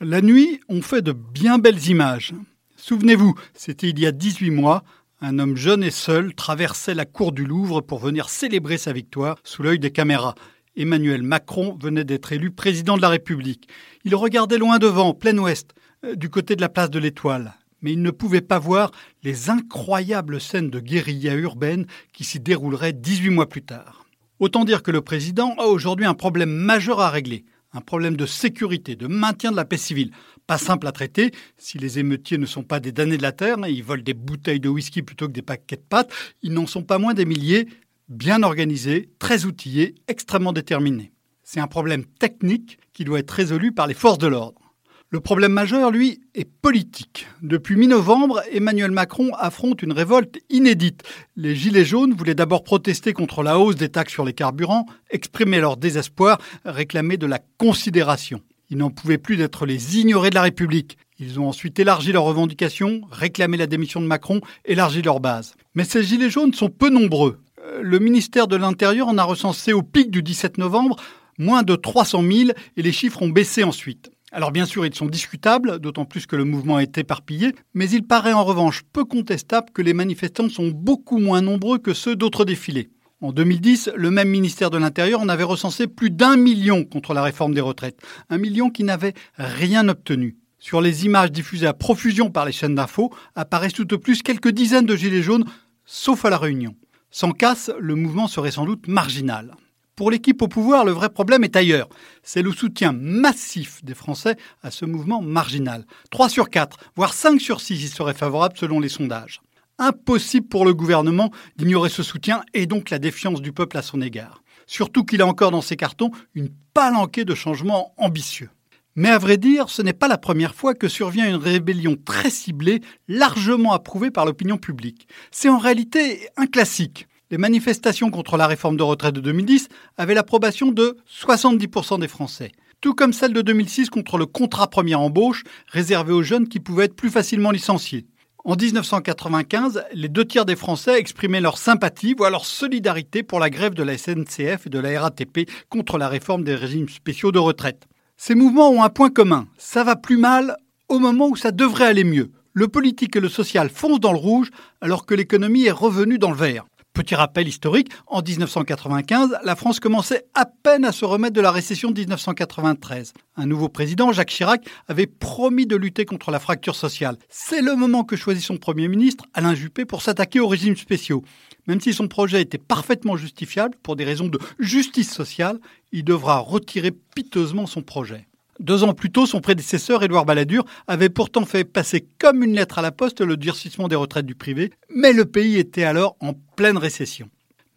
La nuit, on fait de bien belles images. Souvenez-vous, c'était il y a 18 mois, un homme jeune et seul traversait la cour du Louvre pour venir célébrer sa victoire sous l'œil des caméras. Emmanuel Macron venait d'être élu président de la République. Il regardait loin devant, plein ouest, euh, du côté de la place de l'Étoile. Mais il ne pouvait pas voir les incroyables scènes de guérilla urbaine qui s'y dérouleraient 18 mois plus tard. Autant dire que le président a aujourd'hui un problème majeur à régler un problème de sécurité, de maintien de la paix civile. Pas simple à traiter, si les émeutiers ne sont pas des damnés de la terre, ils volent des bouteilles de whisky plutôt que des paquets de pâtes, ils n'en sont pas moins des milliers, bien organisés, très outillés, extrêmement déterminés. C'est un problème technique qui doit être résolu par les forces de l'ordre. Le problème majeur, lui, est politique. Depuis mi-novembre, Emmanuel Macron affronte une révolte inédite. Les Gilets jaunes voulaient d'abord protester contre la hausse des taxes sur les carburants, exprimer leur désespoir, réclamer de la considération. Ils n'en pouvaient plus d'être les ignorés de la République. Ils ont ensuite élargi leurs revendications, réclamé la démission de Macron, élargi leur base. Mais ces Gilets jaunes sont peu nombreux. Euh, le ministère de l'Intérieur en a recensé au pic du 17 novembre moins de 300 000 et les chiffres ont baissé ensuite. Alors bien sûr, ils sont discutables, d'autant plus que le mouvement est éparpillé, mais il paraît en revanche peu contestable que les manifestants sont beaucoup moins nombreux que ceux d'autres défilés. En 2010, le même ministère de l'Intérieur en avait recensé plus d'un million contre la réforme des retraites, un million qui n'avait rien obtenu. Sur les images diffusées à profusion par les chaînes d'infos apparaissent tout au plus quelques dizaines de gilets jaunes, sauf à la Réunion. Sans casse, le mouvement serait sans doute marginal. Pour l'équipe au pouvoir, le vrai problème est ailleurs. C'est le soutien massif des Français à ce mouvement marginal. 3 sur 4, voire 5 sur 6 y seraient favorables selon les sondages. Impossible pour le gouvernement d'ignorer ce soutien et donc la défiance du peuple à son égard. Surtout qu'il a encore dans ses cartons une palanquée de changements ambitieux. Mais à vrai dire, ce n'est pas la première fois que survient une rébellion très ciblée, largement approuvée par l'opinion publique. C'est en réalité un classique les manifestations contre la réforme de retraite de 2010 avaient l'approbation de 70% des Français, tout comme celle de 2006 contre le contrat première embauche réservé aux jeunes qui pouvaient être plus facilement licenciés. En 1995, les deux tiers des Français exprimaient leur sympathie, voire leur solidarité pour la grève de la SNCF et de la RATP contre la réforme des régimes spéciaux de retraite. Ces mouvements ont un point commun, ça va plus mal au moment où ça devrait aller mieux. Le politique et le social foncent dans le rouge alors que l'économie est revenue dans le vert. Petit rappel historique, en 1995, la France commençait à peine à se remettre de la récession de 1993. Un nouveau président, Jacques Chirac, avait promis de lutter contre la fracture sociale. C'est le moment que choisit son Premier ministre, Alain Juppé, pour s'attaquer aux régimes spéciaux. Même si son projet était parfaitement justifiable pour des raisons de justice sociale, il devra retirer piteusement son projet. Deux ans plus tôt, son prédécesseur, Édouard Balladur, avait pourtant fait passer comme une lettre à la poste le durcissement des retraites du privé, mais le pays était alors en pleine récession.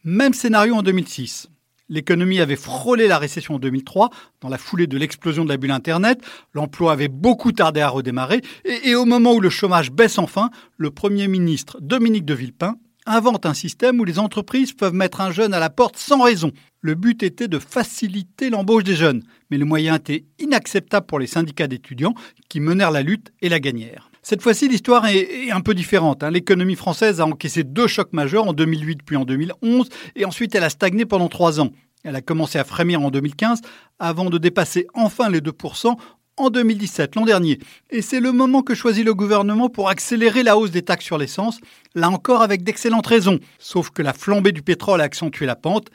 Même scénario en 2006. L'économie avait frôlé la récession en 2003, dans la foulée de l'explosion de la bulle Internet. L'emploi avait beaucoup tardé à redémarrer. Et, et, au moment où le chômage baisse enfin, le Premier ministre Dominique de Villepin invente un système où les entreprises peuvent mettre un jeune à la porte sans raison. Le but était de faciliter l'embauche des jeunes, mais le moyen était inacceptable pour les syndicats d'étudiants qui menèrent la lutte et la gagnèrent. Cette fois-ci, l'histoire est, un peu différente. Hein. L'économie française a encaissé deux chocs majeurs en 2008 puis en 2011, et ensuite elle a stagné pendant trois ans. Elle a commencé à frémir en 2015 avant de dépasser enfin les 2% en 2017, l'an dernier. Et c'est le moment que choisit le gouvernement pour accélérer la hausse des taxes sur l'essence, là encore avec d'excellentes raisons. Sauf que la flambée du pétrole a accentué la pente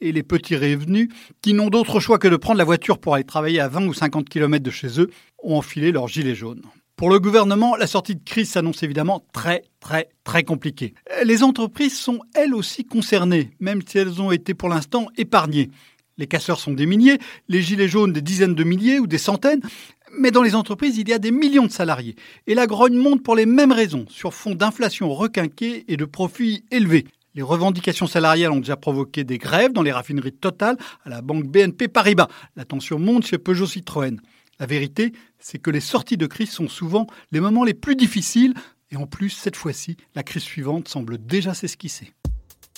et les petits revenus, qui n'ont d'autre choix que de prendre la voiture pour aller travailler à 20 ou 50 km de chez eux, ont enfilé leur gilet jaune. Pour le gouvernement, la sortie de crise s'annonce évidemment très, très, très compliquée. Les entreprises sont elles aussi concernées, même si elles ont été pour l'instant épargnées. Les casseurs sont des milliers, les gilets jaunes des dizaines de milliers ou des centaines, mais dans les entreprises, il y a des millions de salariés. Et la grogne monte pour les mêmes raisons, sur fond d'inflation requinquée et de profits élevés. Les revendications salariales ont déjà provoqué des grèves dans les raffineries Total à la banque BNP Paribas. La tension monte chez Peugeot Citroën. La vérité, c'est que les sorties de crise sont souvent les moments les plus difficiles. Et en plus, cette fois-ci, la crise suivante semble déjà s'esquisser.